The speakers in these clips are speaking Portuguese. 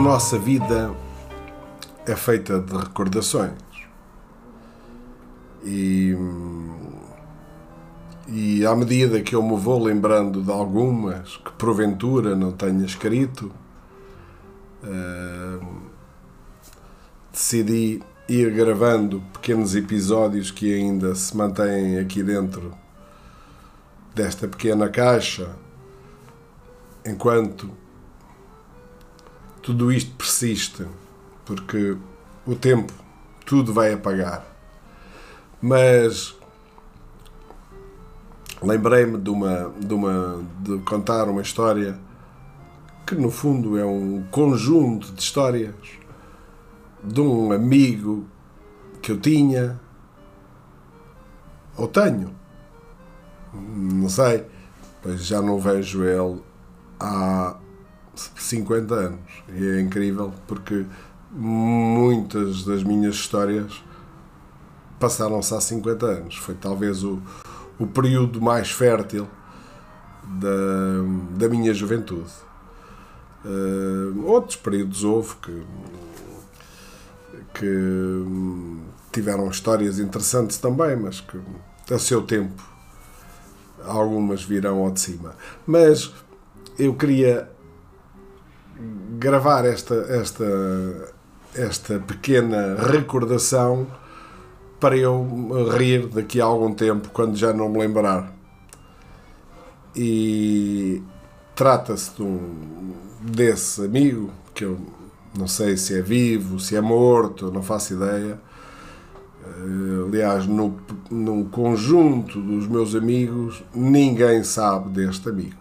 nossa vida é feita de recordações. E, e à medida que eu me vou lembrando de algumas que porventura não tenha escrito, uh, decidi ir gravando pequenos episódios que ainda se mantêm aqui dentro desta pequena caixa, enquanto tudo isto persiste, porque o tempo tudo vai apagar. Mas lembrei-me de uma, de uma de contar uma história que no fundo é um conjunto de histórias de um amigo que eu tinha ou tenho não sei pois já não vejo ele há 50 anos. E é incrível porque muitas das minhas histórias passaram-se há 50 anos. Foi talvez o, o período mais fértil da, da minha juventude. Uh, outros períodos houve que, que tiveram histórias interessantes também, mas que a seu tempo algumas virão ao de cima. Mas eu queria gravar esta, esta, esta pequena recordação para eu rir daqui a algum tempo, quando já não me lembrar. E trata-se de um, desse amigo, que eu não sei se é vivo, se é morto, não faço ideia. Eh, aliás, no, no conjunto dos meus amigos, ninguém sabe deste amigo.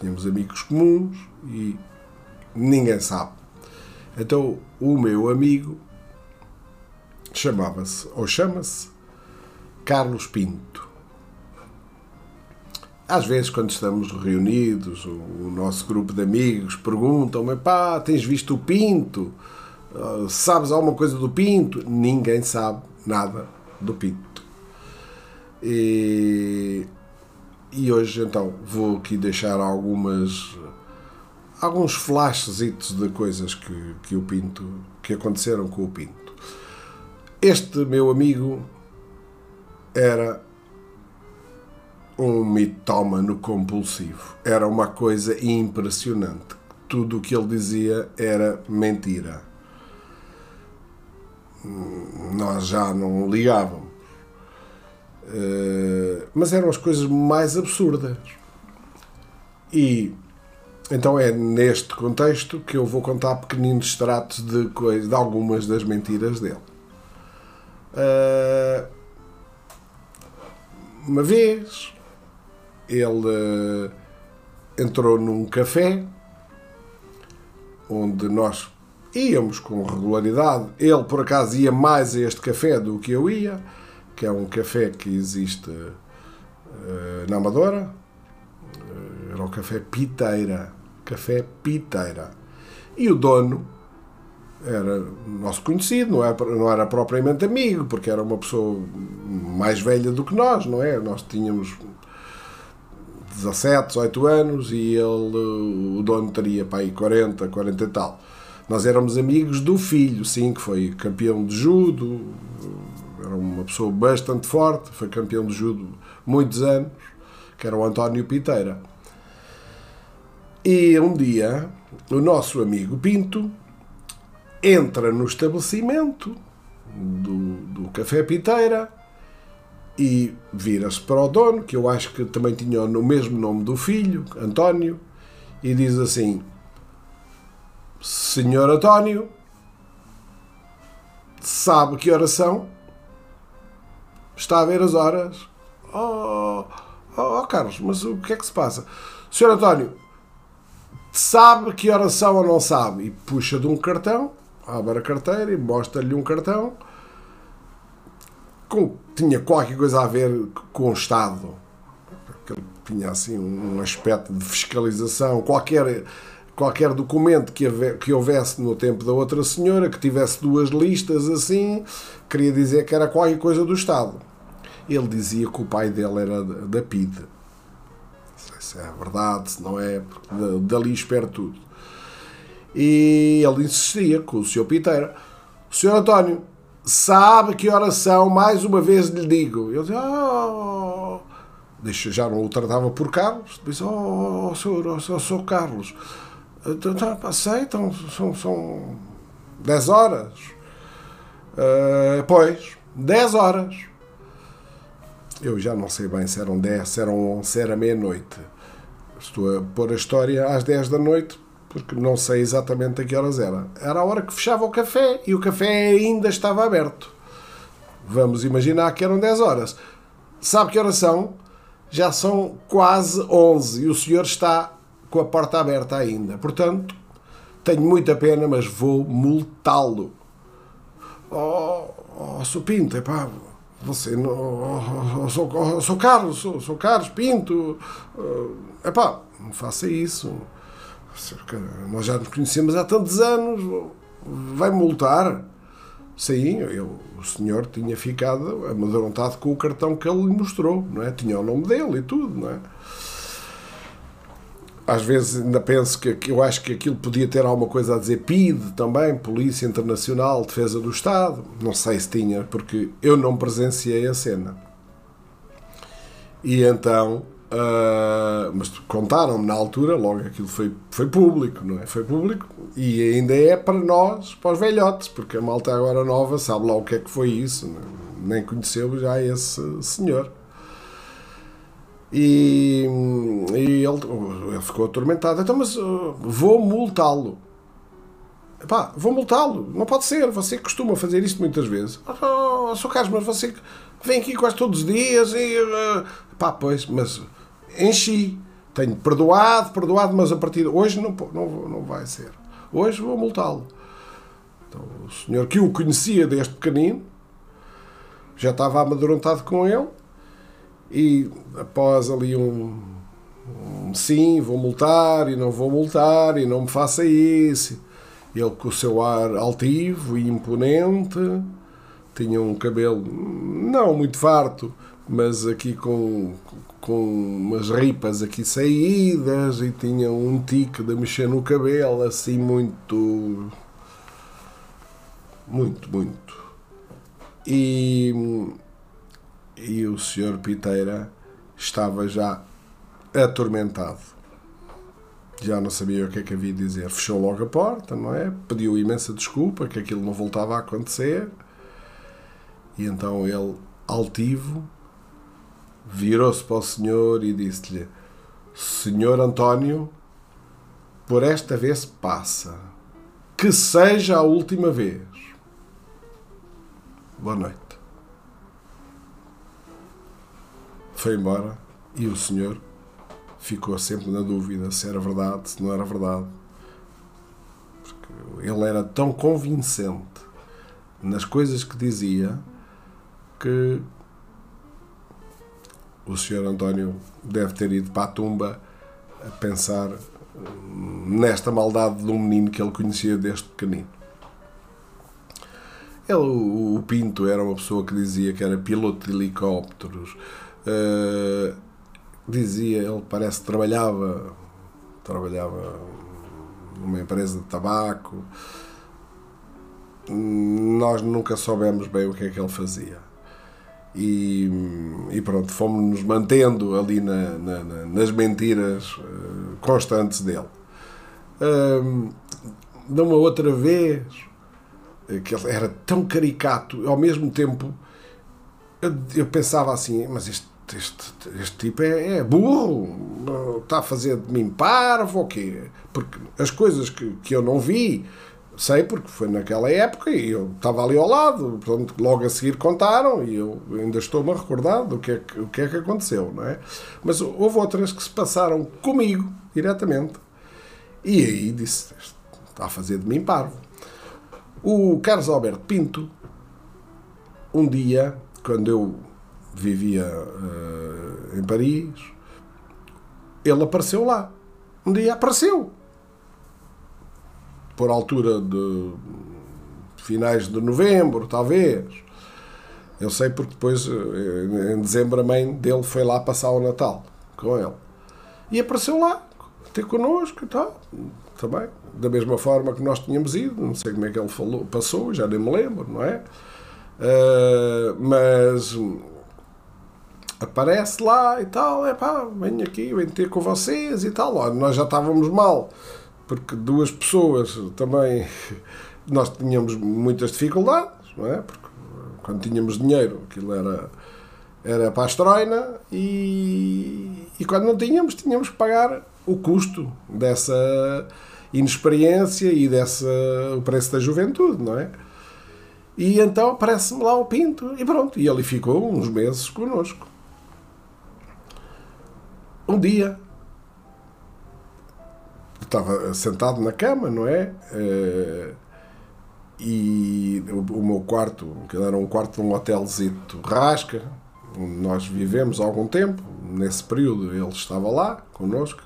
Tínhamos amigos comuns e ninguém sabe. Então o meu amigo chamava-se, ou chama-se, Carlos Pinto. Às vezes, quando estamos reunidos, o, o nosso grupo de amigos perguntam-me: pá, tens visto o Pinto? Uh, sabes alguma coisa do Pinto? Ninguém sabe nada do Pinto. E, e hoje, então, vou aqui deixar algumas alguns flashes de coisas que, que o Pinto que aconteceram com o Pinto. Este meu amigo era um mitómano compulsivo. Era uma coisa impressionante. Tudo o que ele dizia era mentira. Nós já não ligávamos. Eh, mas eram as coisas mais absurdas. E então é neste contexto que eu vou contar pequeninos extratos de, de algumas das mentiras dele. Uh, uma vez ele uh, entrou num café onde nós íamos com regularidade. Ele, por acaso, ia mais a este café do que eu ia, que é um café que existe uh, na Amadora. era o Café Piteira Café Piteira. E o dono era nosso conhecido, não era, não era propriamente amigo, porque era uma pessoa mais velha do que nós, não é? Nós tínhamos 17, 18 anos e ele, o dono teria para aí 40, 40 e tal. Nós éramos amigos do filho, sim, que foi campeão de judo, era uma pessoa bastante forte, foi campeão de judo muitos anos, que era o António Piteira. E um dia, o nosso amigo Pinto entra no estabelecimento do, do Café Piteira e vira-se para o dono, que eu acho que também tinha o mesmo nome do filho, António, e diz assim: Senhor António, sabe que oração? Está a ver as horas? Oh, oh, oh Carlos, mas o que é que se passa? Senhor António, sabe que oração ou não sabe e puxa de um cartão, abre a carteira e mostra-lhe um cartão com, tinha qualquer coisa a ver com o Estado. Tinha assim um aspecto de fiscalização, qualquer qualquer documento que, que houvesse no tempo da outra senhora, que tivesse duas listas assim, queria dizer que era qualquer coisa do Estado. Ele dizia que o pai dele era da PIDE se é verdade, se não é, porque dali espero tudo. E ele insistia com o Sr. Piteira. Sr. António, sabe que oração, mais uma vez lhe digo. Eu disse, oh, deixa, já não o tratava por Carlos, disse, oh, oh, senhor, oh, senhor, senhor Carlos, então, aceitam, são, são 10 horas. Uh, pois, 10 horas. Eu já não sei bem se eram 10, se eram 11, se era meia-noite. Estou a pôr a história às 10 da noite, porque não sei exatamente a que horas era. Era a hora que fechava o café e o café ainda estava aberto. Vamos imaginar que eram 10 horas. Sabe que horas são? Já são quase 11 e o senhor está com a porta aberta ainda. Portanto, tenho muita pena, mas vou multá-lo. Oh, oh, Sr. Pinto, epá, você não. Sou, sou Carlos, sou, sou Carlos Pinto. Uh, epá, não faça isso. Nós já nos conhecemos há tantos anos. Vai multar? Sim, eu, o senhor tinha ficado amedrontado com o cartão que ele lhe mostrou, não é? Tinha o nome dele e tudo, não é? Às vezes ainda penso que, eu acho que aquilo podia ter alguma coisa a dizer PID também, Polícia Internacional, Defesa do Estado. Não sei se tinha, porque eu não presenciei a cena. E então, uh, mas contaram-me na altura, logo aquilo foi, foi público, não é? Foi público e ainda é para nós, para os velhotes, porque a malta agora nova sabe lá o que é que foi isso? É? nem conheceu já esse senhor. E, e ele, ele, ficou atormentado. Então, mas uh, vou multá-lo. Pá, vou multá-lo. Não pode ser. Você costuma fazer isto muitas vezes. Oh, Sr. Carlos, mas você vem aqui quase todos os dias e. Uh, pá, pois, mas enchi. Tenho perdoado, perdoado, mas a partir de hoje não, não, não vai ser. Hoje vou multá-lo. Então, o senhor que o conhecia desde pequenino já estava amedrontado com ele e após ali um, um, sim, vou multar e não vou multar e não me faça isso. Ele com o seu ar altivo e imponente, tinha um cabelo não muito farto, mas aqui com, com umas ripas aqui saídas e tinha um tique de mexer no cabelo assim muito muito, muito. E e o senhor Piteira estava já atormentado. Já não sabia o que é que havia de dizer. Fechou logo a porta, não é? Pediu imensa desculpa que aquilo não voltava a acontecer. E então ele, altivo, virou-se para o senhor e disse-lhe: Senhor António, por esta vez passa. Que seja a última vez. Boa noite. Foi embora e o senhor ficou sempre na dúvida se era verdade, se não era verdade. Porque ele era tão convincente nas coisas que dizia que o senhor António deve ter ido para a tumba a pensar nesta maldade de um menino que ele conhecia desde pequenino. Ele, o Pinto era uma pessoa que dizia que era piloto de helicópteros, Uh, dizia, ele parece que trabalhava, trabalhava numa empresa de tabaco. Nós nunca soubemos bem o que é que ele fazia. E, e pronto, fomos-nos mantendo ali na, na, nas mentiras uh, constantes dele. Uh, de uma outra vez, que ele era tão caricato, ao mesmo tempo eu, eu pensava assim, mas este este, este tipo é, é, burro, está a fazer de mim parvo ou quê? Porque as coisas que, que eu não vi, sei porque foi naquela época e eu estava ali ao lado, portanto, logo a seguir contaram e eu ainda estou-me a recordar do que, é que, o que é que aconteceu, não é? Mas houve outras que se passaram comigo, diretamente, e aí disse: está a fazer de mim parvo. O Carlos Alberto Pinto, um dia, quando eu vivia uh, em Paris, ele apareceu lá. Um dia apareceu. Por altura de finais de novembro, talvez. Eu sei porque depois, eh, em dezembro, a mãe dele foi lá passar o Natal com ele. E apareceu lá, até connosco e tal. também, da mesma forma que nós tínhamos ido, não sei como é que ele falou, passou, já nem me lembro, não é? Uh, mas aparece lá e tal, é pá, venho aqui, venho ter com vocês e tal. Olha, nós já estávamos mal, porque duas pessoas também, nós tínhamos muitas dificuldades, não é? Porque quando tínhamos dinheiro, aquilo era, era para a estroina e, e quando não tínhamos, tínhamos que pagar o custo dessa inexperiência e dessa, o preço da juventude, não é? E então aparece-me lá o Pinto e pronto, e ele ficou uns meses connosco um dia estava sentado na cama, não é? Uh, e o, o, meu quarto, que era um quarto de um hotelzito rasca, onde nós vivemos há algum tempo, nesse período ele estava lá connosco.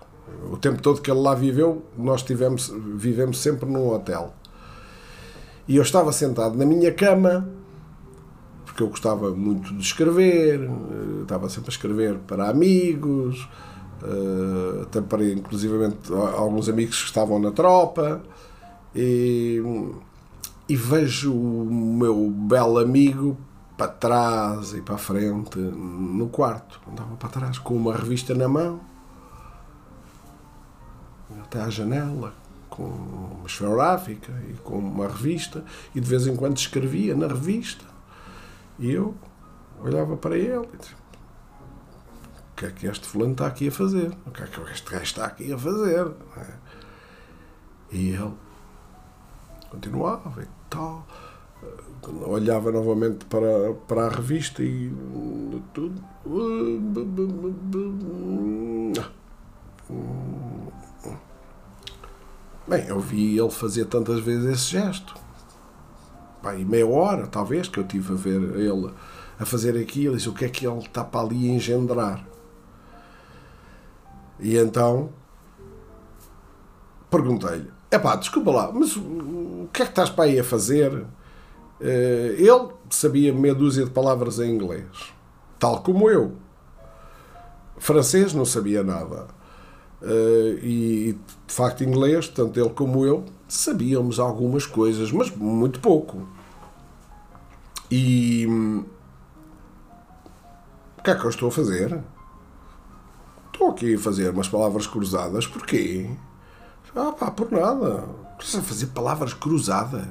O tempo todo que ele lá viveu, nós tivemos, vivemos sempre num hotel. E eu estava sentado na minha cama, porque eu gostava muito de escrever, eh, estava sempre a escrever para amigos, uh, até para inclusivamente alguns amigos que estavam na tropa e, e vejo o meu belo amigo para trás e para a frente no quarto. Andava para trás com uma revista na mão até à janela com uma esferográfica e com uma revista e de vez em quando escrevia na revista. E eu olhava para ele e dizia, o que é que este fulano está aqui a fazer? O que é que este gajo está aqui a fazer? É? E ele continuava e tal. Olhava novamente para, para a revista e tudo. Bem, eu vi ele fazer tantas vezes esse gesto. Pá, e meia hora, talvez, que eu tive a ver ele a fazer aquilo. E disse, o que é que ele está para ali engendrar? E então perguntei-lhe: é pá, desculpa lá, mas o que é que estás para aí a fazer? Eh, ele sabia meia dúzia de palavras em inglês, tal como eu. Francês não sabia nada. Eh, e de facto, inglês, tanto ele como eu, sabíamos algumas coisas, mas muito pouco. E hum, o que é que eu estou a fazer? Aqui fazer umas palavras cruzadas, porquê? Ah, pá, por nada. Precisa fazer palavras cruzadas?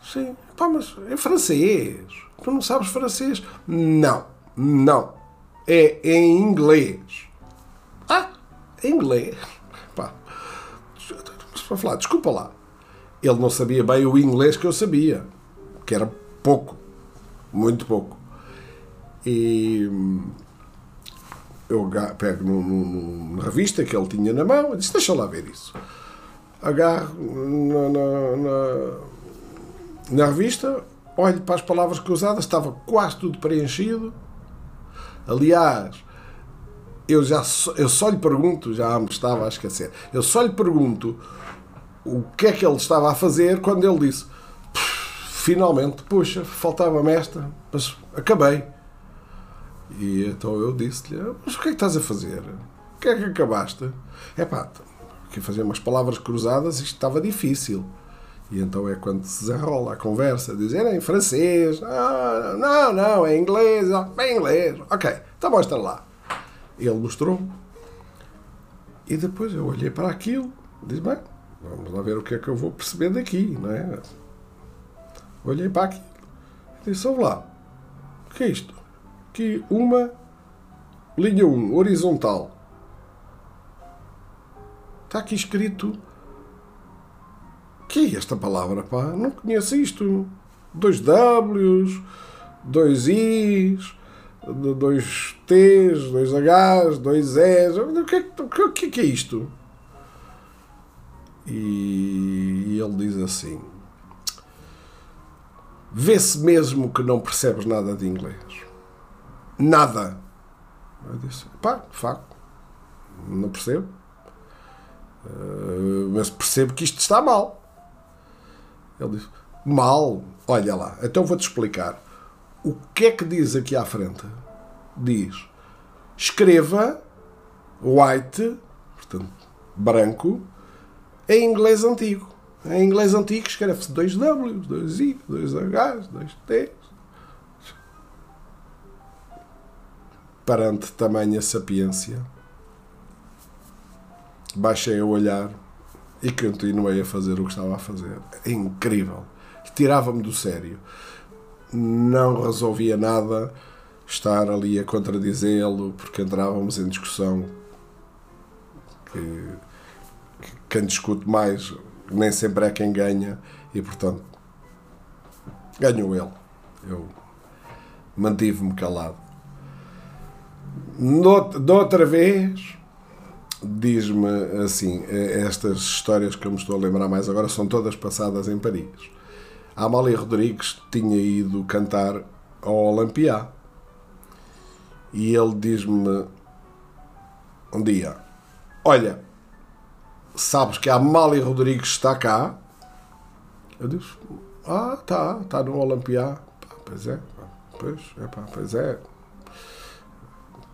Sim, pá, mas é francês. Tu não sabes francês? Não, não. É em inglês. Ah, em inglês. Pá, para falar, desculpa lá. Ele não sabia bem o inglês que eu sabia, que era pouco, muito pouco. E eu pego no, no, na revista que ele tinha na mão e disse: Deixa lá ver isso. Agarro na, na, na, na revista, olho para as palavras cruzadas, estava quase tudo preenchido. Aliás, eu já eu só lhe pergunto, já me estava a esquecer, eu só lhe pergunto o que é que ele estava a fazer quando ele disse finalmente, puxa, faltava-me esta, mas acabei. E então eu disse-lhe: Mas o que é que estás a fazer? O que é que acabaste? É pá, que fazer umas palavras cruzadas, isto estava difícil. E então é quando se desenrola a conversa, dizer é em francês, ah, não, não, é inglês, ah, é inglês, ok, então mostra lá. Ele mostrou. E depois eu olhei para aquilo, disse, bem, vamos lá ver o que é que eu vou perceber daqui, não é? Olhei para aquilo, disse, ouve lá, o que é isto? Que uma linha 1 horizontal. Está aqui escrito que é esta palavra pá? não conheço isto. Dois W's dois I's dois T's dois H's dois E's. O que, é, o que, é que é isto? E ele diz assim vê-se mesmo que não percebes nada de inglês Nada. Eu disse, pá, de facto, não percebo. Uh, mas percebo que isto está mal. Ele disse, mal? Olha lá, então vou-te explicar. O que é que diz aqui à frente? Diz, escreva white, portanto, branco, em inglês antigo. Em inglês antigo escreve-se 2W, 2I, 2H, 2T. Perante tamanha sapiência, baixei a olhar e continuei a fazer o que estava a fazer. É incrível. Tirava-me do sério. Não resolvia nada estar ali a contradizê-lo porque entrávamos em discussão que, que quem discute mais nem sempre é quem ganha e portanto ganhou ele. Eu mantive-me calado. De outra vez, diz-me assim: estas histórias que eu me estou a lembrar mais agora são todas passadas em Paris. A Amália Rodrigues tinha ido cantar ao Olympia e ele diz-me um dia: Olha, sabes que a Amália Rodrigues está cá? Eu disse: Ah, tá, está no Olympia. Pois é, pois, é pois é.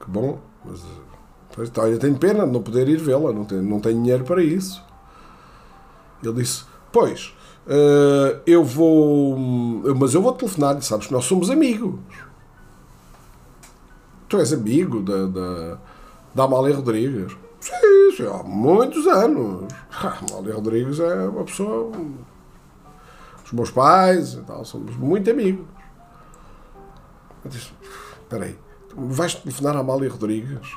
Que bom, mas pois, então, eu tenho pena de não poder ir vê-la, não tenho, não tenho dinheiro para isso. Ele disse: Pois, uh, eu vou. Mas eu vou telefonar, sabes que nós somos amigos. Tu és amigo da, da, da Amália Rodrigues? Sim, sim, há muitos anos. A Amália Rodrigues é uma pessoa. Os meus pais e tal, somos muito amigos. Eu disse: Espera aí, vais telefonar a Amália Rodrigues?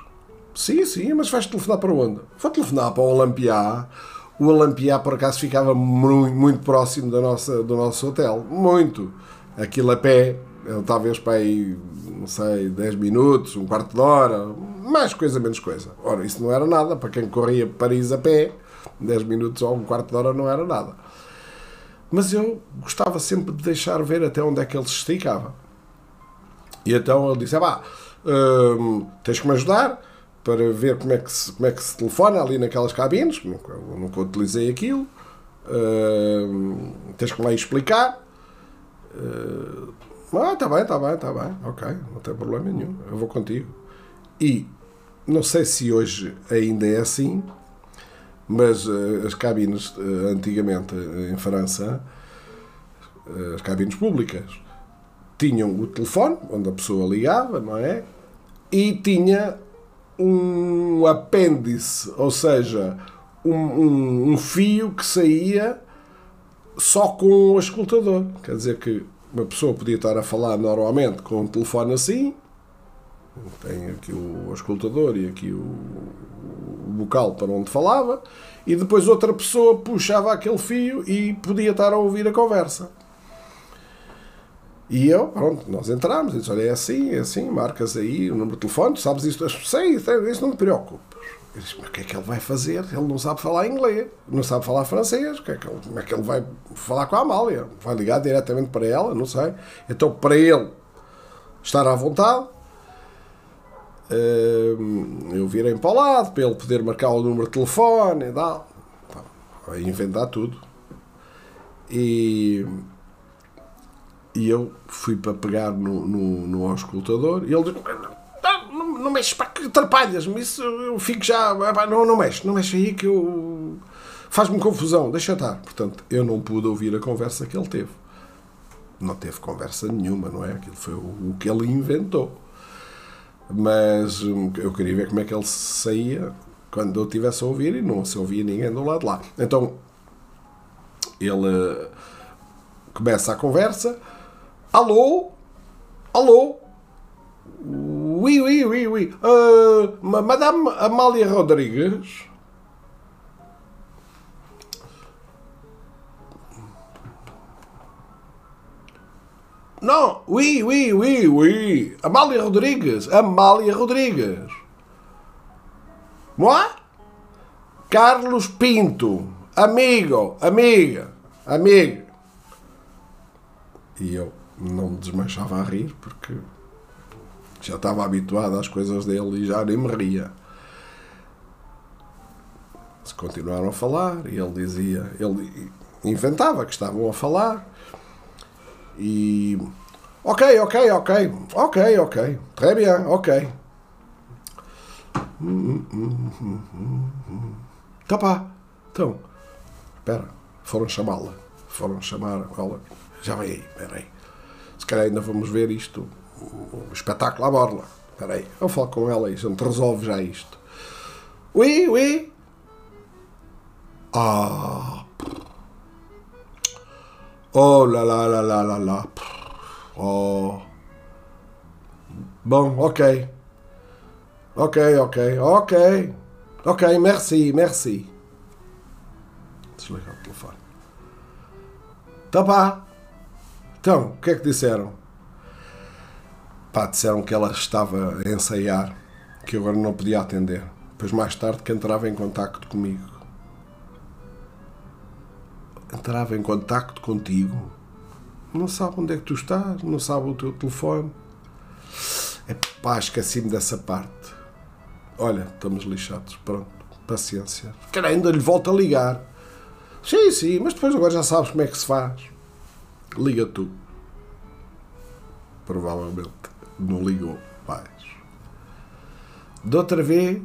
Sim, sim, mas vais telefonar para onde? Vou telefonar para o Olampiá. O Olampiá, por acaso, ficava muito, muito próximo da nossa, do nosso hotel. Muito. Aquilo a pé, talvez para aí não sei, 10 minutos, um quarto de hora, mais coisa, menos coisa. Ora, isso não era nada, para quem corria Paris a pé, 10 minutos ou um quarto de hora não era nada. Mas eu gostava sempre de deixar ver até onde é que ele se esticava. E então ele disse: ah, hum, tens que me ajudar para ver como é que se, como é que se telefona ali naquelas cabines, nunca, nunca utilizei aquilo. Hum, tens que me lá explicar. Hum, ah, tá bem, tá bem, tá bem. Ok, não tem problema nenhum. Eu vou contigo. E não sei se hoje ainda é assim, mas uh, as cabines uh, antigamente uh, em França, as cabines públicas, tinham o telefone onde a pessoa ligava, não é? E tinha um apêndice, ou seja, um, um, um fio que saía só com o escutador. Quer dizer que uma pessoa podia estar a falar normalmente com um telefone assim, tem aqui o escutador e aqui o, o bocal para onde falava, e depois outra pessoa puxava aquele fio e podia estar a ouvir a conversa. E eu, pronto, nós entramos, disse, olha, é assim, é assim, marcas aí o número de telefone, sabes isto? Sei, isso não te preocupes. Eu disse, mas o que é que ele vai fazer? Ele não sabe falar inglês, não sabe falar francês. Que é que ele, como é que ele vai falar com a Amália? Vai ligar diretamente para ela? Não sei. Então, para ele estar à vontade, hum, eu virei para o lado para ele poder marcar o número de telefone e tal. Vai inventar tudo. E, e eu fui para pegar no, no, no auscultador e ele disse: não mexes, para que atrapalhas-me, isso eu fico já, não, não mexe, não mexe aí que eu, faz-me confusão, deixa estar. Portanto, eu não pude ouvir a conversa que ele teve. Não teve conversa nenhuma, não é? Aquilo foi o, que ele inventou. Mas hum, eu queria ver como é que ele saía quando eu estivesse a ouvir e não se ouvia ninguém do lado de lá. Então, ele começa a conversa. Alô? Alô? Oui, oui, oui, oui. Uh, Madame Amália Rodrigues. Não, oui, oui, oui, oui. Amália Rodrigues. Amália Rodrigues. Moi? Carlos Pinto. Amigo, amiga, amiga. E eu não me desmanchava a rir porque já estava habituado às coisas dele e já nem me ria. Se continuaram a falar e ele dizia, ele inventava que estavam a falar e ok, ok, ok, ok, ok, très bien, ok. Tá pá, então, espera, foram chamá-la. Foram chamar ela. Já vem aí, espera aí. Calhar ainda vamos ver isto, o espetáculo à borla. Espera aí, eu falo com ela e a gente resolve já isto. Ui, ui. Ah. Oh, lá, lá, lá, lá, lá, lá. Oh. Bom, ok. Ok, ok, ok. Ok, merci, merci. Desligar o telefone. Então pá. Então, o que é que disseram? Pá, disseram que ela estava a ensaiar, que agora não podia atender. Depois mais tarde que entrava em contacto comigo. Entrava em contacto contigo. Não sabe onde é que tu estás, não sabe o teu telefone. É pá, esqueci-me dessa parte. Olha, estamos lixados. Pronto, paciência. Cara, ainda lhe volto a ligar. Sim, sim, mas depois agora já sabes como é que se faz. Liga tu. Provavelmente não ligou mais. De outra vez,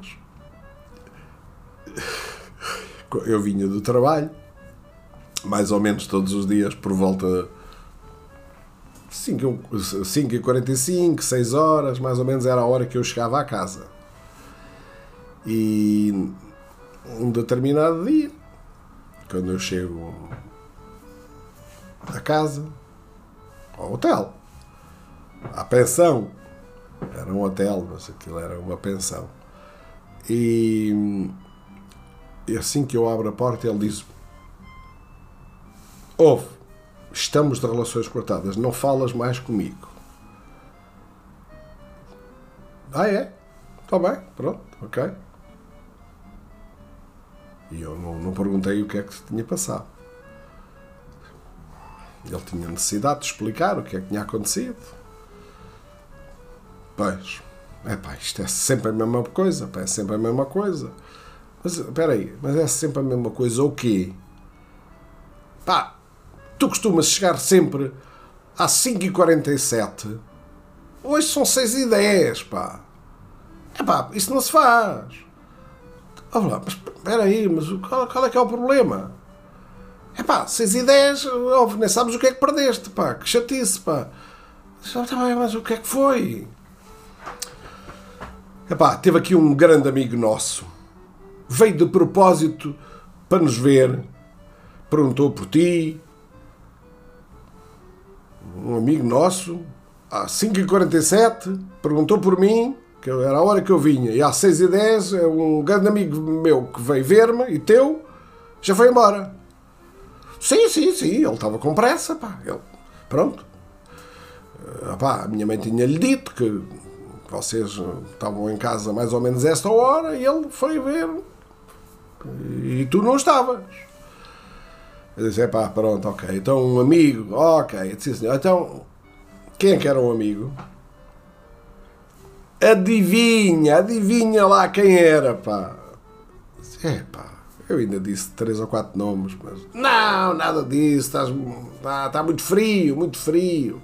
eu vinha do trabalho, mais ou menos todos os dias, por volta 5h45, 6 horas, mais ou menos era a hora que eu chegava à casa. E um determinado dia, quando eu chego à casa, ao hotel, à pensão, era um hotel, mas aquilo era uma pensão. E, e assim que eu abro a porta, ele diz: Ouve, estamos de relações cortadas, não falas mais comigo. Ah, é? Está bem, pronto, ok. E eu não, não perguntei o que é que se tinha passado. Ele tinha necessidade de explicar o que é que tinha acontecido. Pois, é pá, isto é sempre a mesma coisa, é sempre a mesma coisa. Mas espera aí, mas é sempre a mesma coisa o quê? Pá, tu costumas chegar sempre às 5h47. Hoje são 6h10, pá. É pá, isso não se faz. Olha lá, mas espera aí, mas qual, qual, é que é o problema? É pá, 6 e 10, óbvio, nem sabes o que é que perdeste, pá, que chatice, pá. Mas o que é que foi? É pá, teve aqui um grande amigo nosso. Veio de propósito para nos ver. Perguntou por ti. Um amigo nosso, às 5h47, perguntou por mim que era a hora que eu vinha, e às 6 e 10 é um grande amigo meu que veio ver-me e teu já foi embora. Sim, sim, sim, ele estava com pressa, pá. Ele, pronto. Ah, pá, a minha mãe tinha-lhe dito que vocês estavam em casa mais ou menos esta hora e ele foi ver e tu não estavas. Eu disse, pá, pronto, ok. Então um amigo, ok. Eu disse, então, quem é que era um amigo? Adivinha, adivinha lá quem era, pá. É, pá. Eu ainda disse três ou quatro nomes, mas. Não, nada disso, estás. Está, está muito frio, muito frio.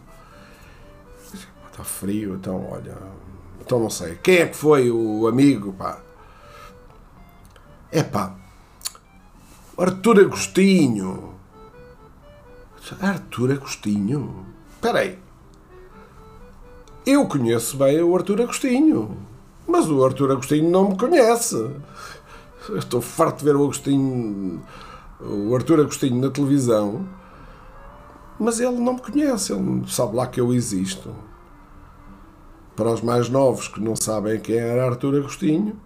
Está frio, então, olha. Então não sei. Quem é que foi o amigo, pá? É pá. Arthur Agostinho. Arthur Agostinho? Espera aí. Eu conheço bem o Arthur Agostinho, mas o Arthur Agostinho não me conhece. Estou farto de ver o Agostinho, o Arthur Agostinho na televisão, mas ele não me conhece, ele não sabe lá que eu existo. Para os mais novos que não sabem quem era Arthur Agostinho,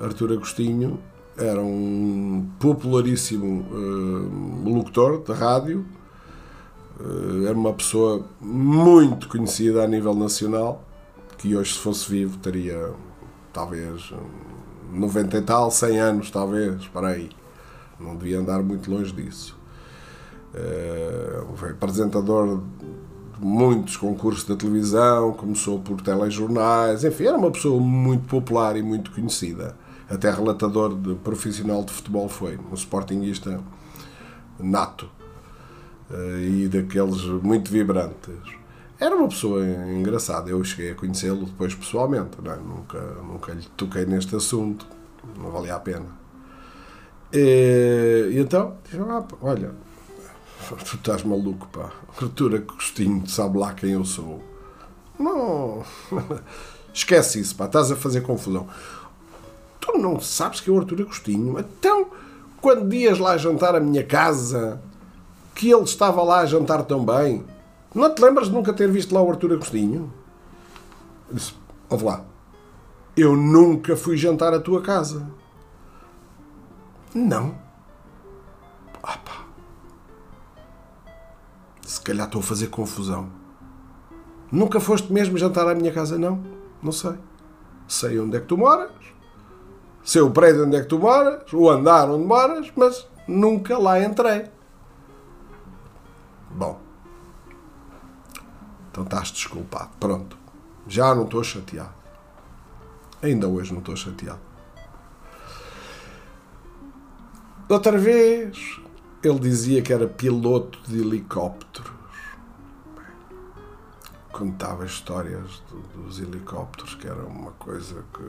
Arthur Agostinho era um popularíssimo uh, locutor de rádio eh, era uma pessoa muito conhecida a nível nacional, que hoje, se fosse vivo, teria talvez 90 e tal, 100 anos, talvez, para aí. Não devia andar muito longe disso. Eh, foi apresentador de muitos concursos de televisão, começou por telejornais, enfim, era uma pessoa muito popular e muito conhecida. Até relatador de profissional de futebol foi, um sportinguista nato. Eh, e daqueles muito vibrantes. Era uma pessoa engraçada. Eu cheguei a conhecê-lo depois pessoalmente. Não é? nunca, nunca lhe toquei neste assunto. Não valia a pena. E, e então, ah, olha, tu estás maluco, pá. Artura Costinho, sabe lá quem eu sou. Não. Esquece isso, pá. Estás a fazer confusão. Tu não sabes que é o Artur Agostinho? Então, quando ias lá jantar à minha casa, que ele estava lá a jantar tão bem, não te lembras de nunca ter visto lá o Artur Agostinho? Eu disse, ouve lá, eu nunca fui jantar à tua casa. Não. Ah. Se calhar estou a fazer confusão. Nunca foste mesmo jantar à minha casa? Não. Não sei. Sei onde é que tu moras. Sei o prédio onde é que tu moras. O andar onde moras. Mas nunca lá entrei. Bom. Então estás desculpado. Pronto. Já não estou chateado. Ainda hoje não estou chateado. Outra vez, ele dizia que era piloto de helicópteros. Contava histórias dos helicópteros, que era uma coisa que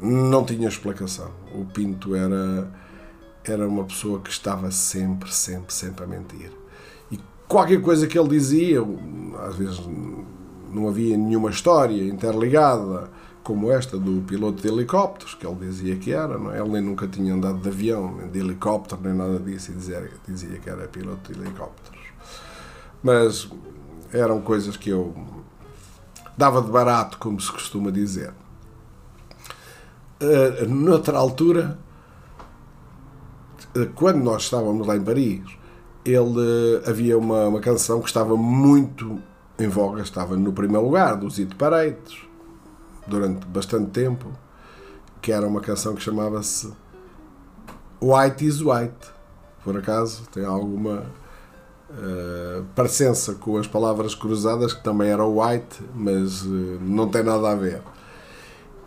não tinha explicação. O Pinto era, era uma pessoa que estava sempre, sempre, sempre a mentir. Qualquer coisa que ele dizia, às vezes não havia nenhuma história interligada como esta do piloto de helicópteros, que ele dizia que era, não é? ele nem nunca tinha andado de avião, nem de helicóptero, nem nada disso, e dizia, dizia que era piloto de helicópteros. Mas eram coisas que eu dava de barato, como se costuma dizer. Uh, noutra altura, uh, quando nós estávamos lá em Paris, ele uh, havia uma, uma canção que estava muito em voga, estava no primeiro lugar, do Zito Paredes, durante bastante tempo, que era uma canção que chamava-se White is White. Por acaso tem alguma uh, parecença com as palavras cruzadas, que também era white, mas uh, não tem nada a ver.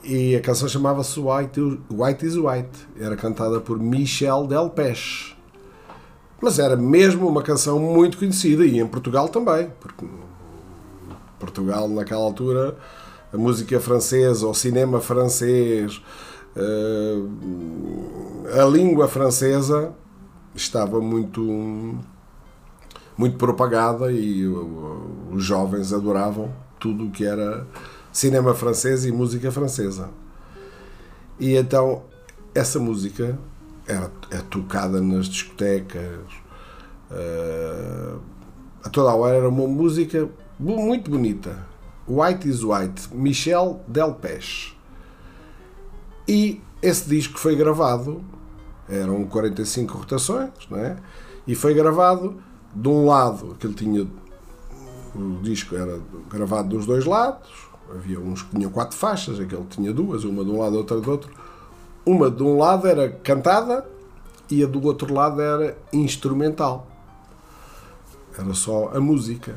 E a canção chamava-se white, white is White. Era cantada por Michel Delpech. Mas era mesmo uma canção muito conhecida e em Portugal também, porque Portugal naquela altura a música francesa, o cinema francês, eh, a língua francesa estava muito muito propagada e os jovens adoravam tudo o que era cinema francês e música francesa. E então essa música era é tocada nas discotecas uh, a toda a hora era uma música muito bonita White is White, Michel Delpech. E esse disco foi gravado, eram 45 rotações, não é? E foi gravado de um lado, que ele tinha. O disco era gravado dos dois lados, havia uns que tinham quatro faixas, aquele tinha duas, uma de um lado, outra do outro. Uma de um lado era cantada e a do outro lado era instrumental. Era só a música.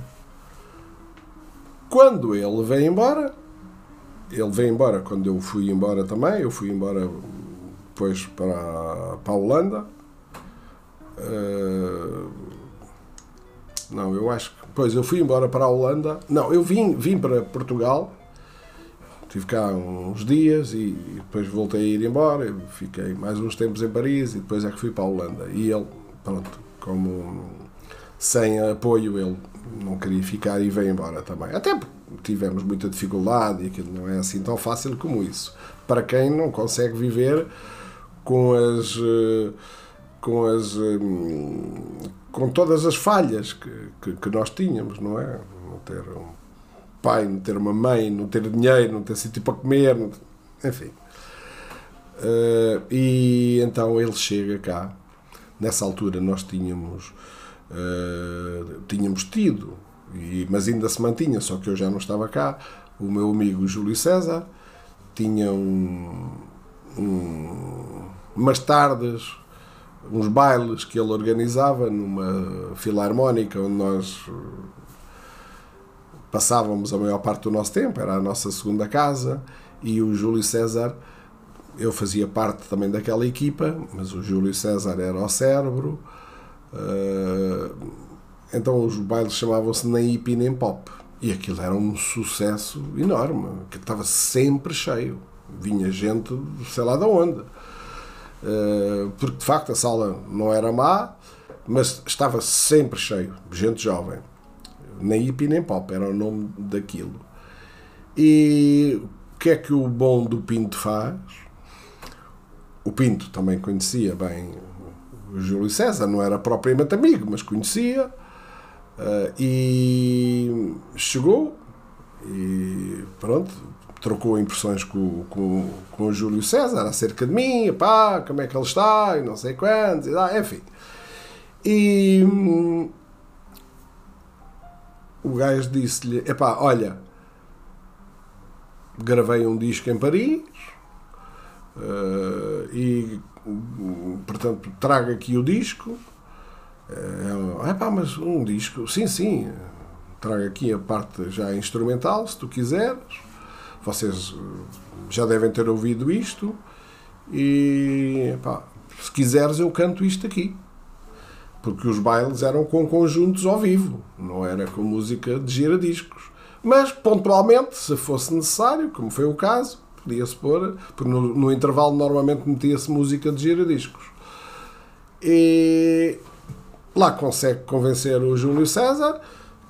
Quando ele veio embora, ele veio embora quando eu fui embora também, eu fui embora depois para, para a Holanda. Uh, não, eu acho que. Pois, eu fui embora para a Holanda. Não, eu vim, vim para Portugal. Estive cá uns dias e, e depois voltei a ir embora. Fiquei mais uns tempos em Paris e depois é que fui para a Holanda. E ele, pronto, como sem apoio, ele não queria ficar e veio embora também. Até tivemos muita dificuldade e aquilo não é assim tão fácil como isso. Para quem não consegue viver com as. Eh, com as. Eh, com todas as falhas que, que, que nós tínhamos, não é? Não ter um pai, não ter uma mãe, não ter dinheiro, não ter sítio para comer, enfim. Uh, e então ele chega cá. Nessa altura nós tínhamos uh, tínhamos tido, e, mas ainda se mantinha, só que eu já não estava cá. O meu amigo Júlio César tinha um, um, umas tardes, uns bailes que ele organizava numa filarmónica onde nós passávamos a maior parte do nosso tempo, era a nossa segunda casa, e o Júlio César, eu fazia parte também daquela equipa, mas o Júlio César era o cérebro, Uh, então os bailes chamavam-se Nem Hip Nem Pop. E aquilo era um sucesso enorme, que estava sempre cheio. Vinha gente, sei lá de onde. uh, porque de facto a sala não era má, mas estava sempre cheio, gente jovem. Nem hippie nem pop, era o nome daquilo. E o que é que o bom do Pinto faz? O Pinto também conhecia bem o Júlio César, não era propriamente amigo, mas conhecia. Uh, e chegou e pronto, trocou impressões com, com, com o Júlio César acerca de mim, pá, como é que ele está, e não sei quantos, e, ah, enfim. E hum, o gajo disse-lhe: epá, olha, gravei um disco em Paris uh, e, portanto, trago aqui o disco. É, epá, mas um disco, sim, sim, trago aqui a parte já instrumental, se tu quiseres. Vocês já devem ter ouvido isto. E epá, se quiseres, eu canto isto aqui porque os bailes eram com conjuntos ao vivo, não era com música de giradiscos. Mas, pontualmente, se fosse necessário, como foi o caso, podia-se pôr, porque no, no intervalo normalmente metia-se música de giradiscos. E lá consegue convencer o Júlio César,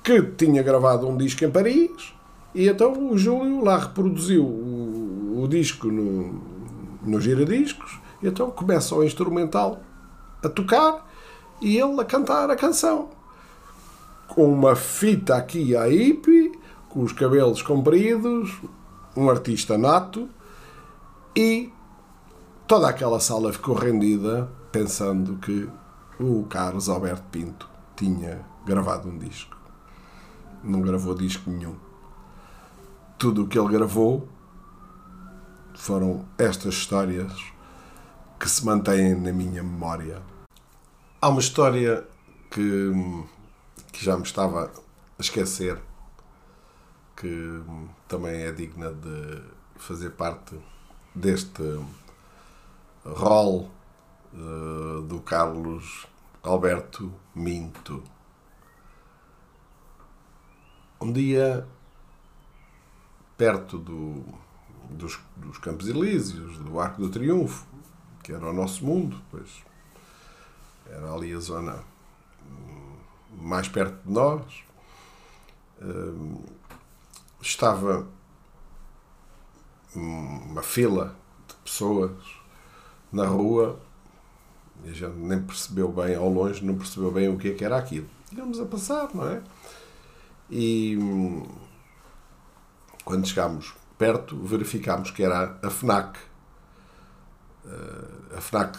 que tinha gravado um disco em Paris, e então o Júlio lá reproduziu o, o disco no, no giradiscos, e então começa o instrumental a tocar e ele a cantar a canção. Com uma fita aqui à hippie, com os cabelos compridos, um artista nato, e toda aquela sala ficou rendida pensando que o Carlos Alberto Pinto tinha gravado um disco. Não gravou disco nenhum. Tudo o que ele gravou foram estas histórias que se mantêm na minha memória. Há uma história que, que já me estava a esquecer, que também é digna de fazer parte deste rol uh, do Carlos Alberto Minto. Um dia, perto do, dos, dos Campos Elíseos, do Arco do Triunfo, que era o nosso mundo, pois era ali a zona mais perto de nós. Hum, estava uma fila de pessoas na rua e a gente nem percebeu bem, ao longe, não percebeu bem o que, é que era aquilo. Íamos a passar, não é? E hum, quando chegámos perto, verificámos que era a FNAC. Uh, a FNAC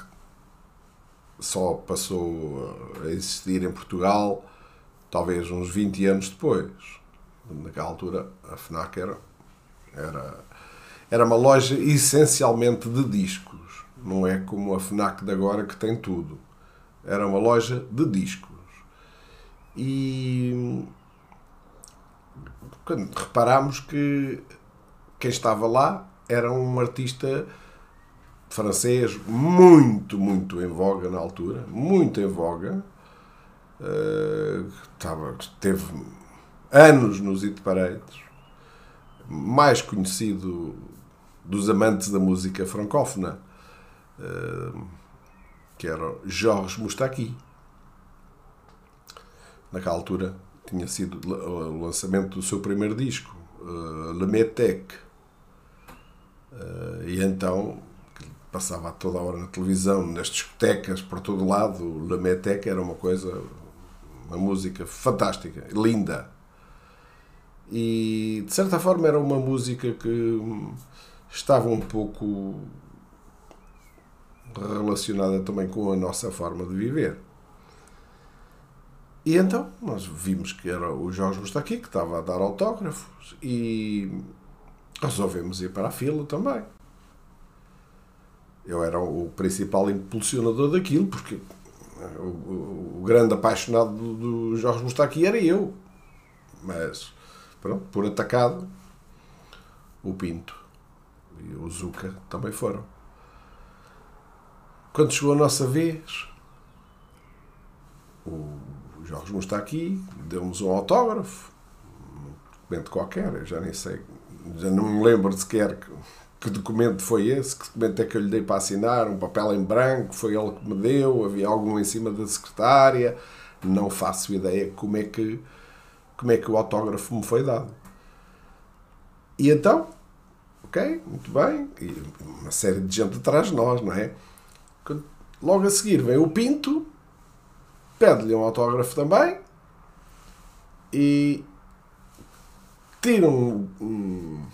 só passou a existir em Portugal talvez uns 20 anos depois. Naquela altura, a FNAC era, era, era uma loja essencialmente de discos. Não é como a FNAC de agora que tem tudo. Era uma loja de discos. E quando reparámos que quem estava lá era um artista francês muito, muito em voga na altura, muito em voga. Uh, estava, teve anos nos It Paredes, mais conhecido dos amantes da música francófona, uh, que era Georges Moustaki. Naquela altura tinha sido o lançamento do seu primeiro disco, uh, Le Metec. Uh, e então passava toda a hora na televisão, nas discotecas, por todo lado. O Lametec era uma coisa, uma música fantástica, linda. E de certa forma era uma música que estava um pouco relacionada também com a nossa forma de viver. E então nós vimos que era o Jorge Mustaqui que estava a dar autógrafos e resolvemos ir para a fila também. Eu era o principal impulsionador daquilo, porque o, o, grande apaixonado do, do Jorge Mustaki era eu. Mas, pronto, por atacado, o Pinto e o Zuca também foram. Quando chegou a nossa vez, o Jorge Mustaki deu-nos um autógrafo, um documento qualquer, eu já nem sei, já não me lembro sequer que documento foi esse, que documento é que eu lhe dei para assinar, um papel em branco, foi ele que me deu, havia algum em cima da secretária, não faço ideia como é que, como é que o autógrafo me foi dado. E então, ok, muito bem, e uma série de gente atrás de nós, não é? Logo a seguir vem o Pinto, pede-lhe um autógrafo também e tira um, um,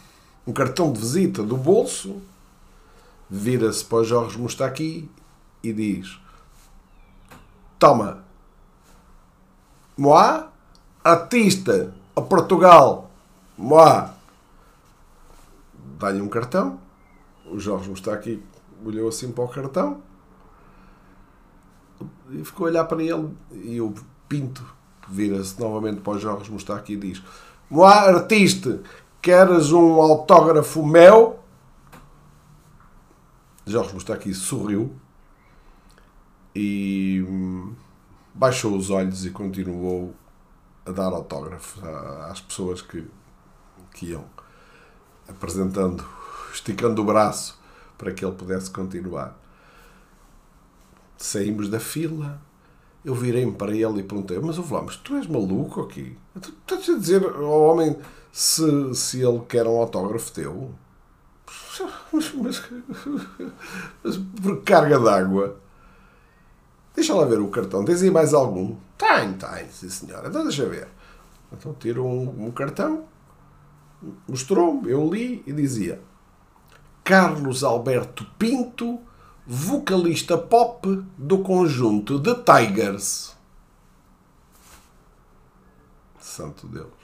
um, cartão de visita do bolso, vira-se para o Jorge Mustaqui e diz: Toma, Moá, artista a Portugal, Moá. Dá-lhe um cartão, o Jorge Mustaqui olhou assim para o cartão e ficou a olhar para ele e o Pinto vira-se novamente para o Jorge Mustaque e diz Moá, artista, queres um autógrafo meu? Jorge Mustaque sorriu e hum, baixou os olhos e continuou a dar autógrafos às pessoas que, que iam apresentando, esticando o braço para que ele pudesse continuar saímos da fila. Eu virei-me para ele e perguntei: Mas ouve lá, mas tu és maluco aqui? Estás a dizer ao homem se, se ele quer um autógrafo teu? Mas, mas, mas por carga d'água. Deixa lá ver o cartão. Tens aí mais algum? Tem, tem, sim senhora. Então deixa ver. Então tiro um, um cartão, mostrou-me, eu li e dizia Carlos Alberto Pinto vocalista pop do conjunto The Tigers. Santo Deus.